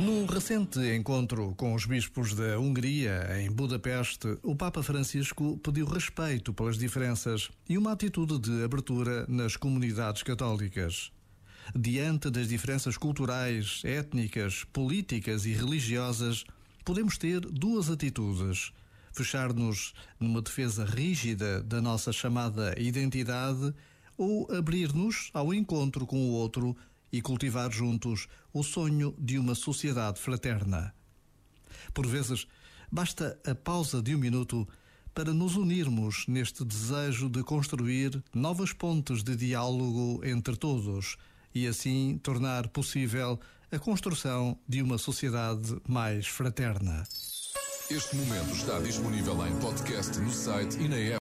Num recente encontro com os bispos da Hungria, em Budapeste, o Papa Francisco pediu respeito pelas diferenças e uma atitude de abertura nas comunidades católicas. Diante das diferenças culturais, étnicas, políticas e religiosas, podemos ter duas atitudes: fechar-nos numa defesa rígida da nossa chamada identidade ou abrir-nos ao encontro com o outro e cultivar juntos o sonho de uma sociedade fraterna. Por vezes, basta a pausa de um minuto para nos unirmos neste desejo de construir novas pontes de diálogo entre todos e assim tornar possível a construção de uma sociedade mais fraterna. Este momento está disponível em podcast no site e na app.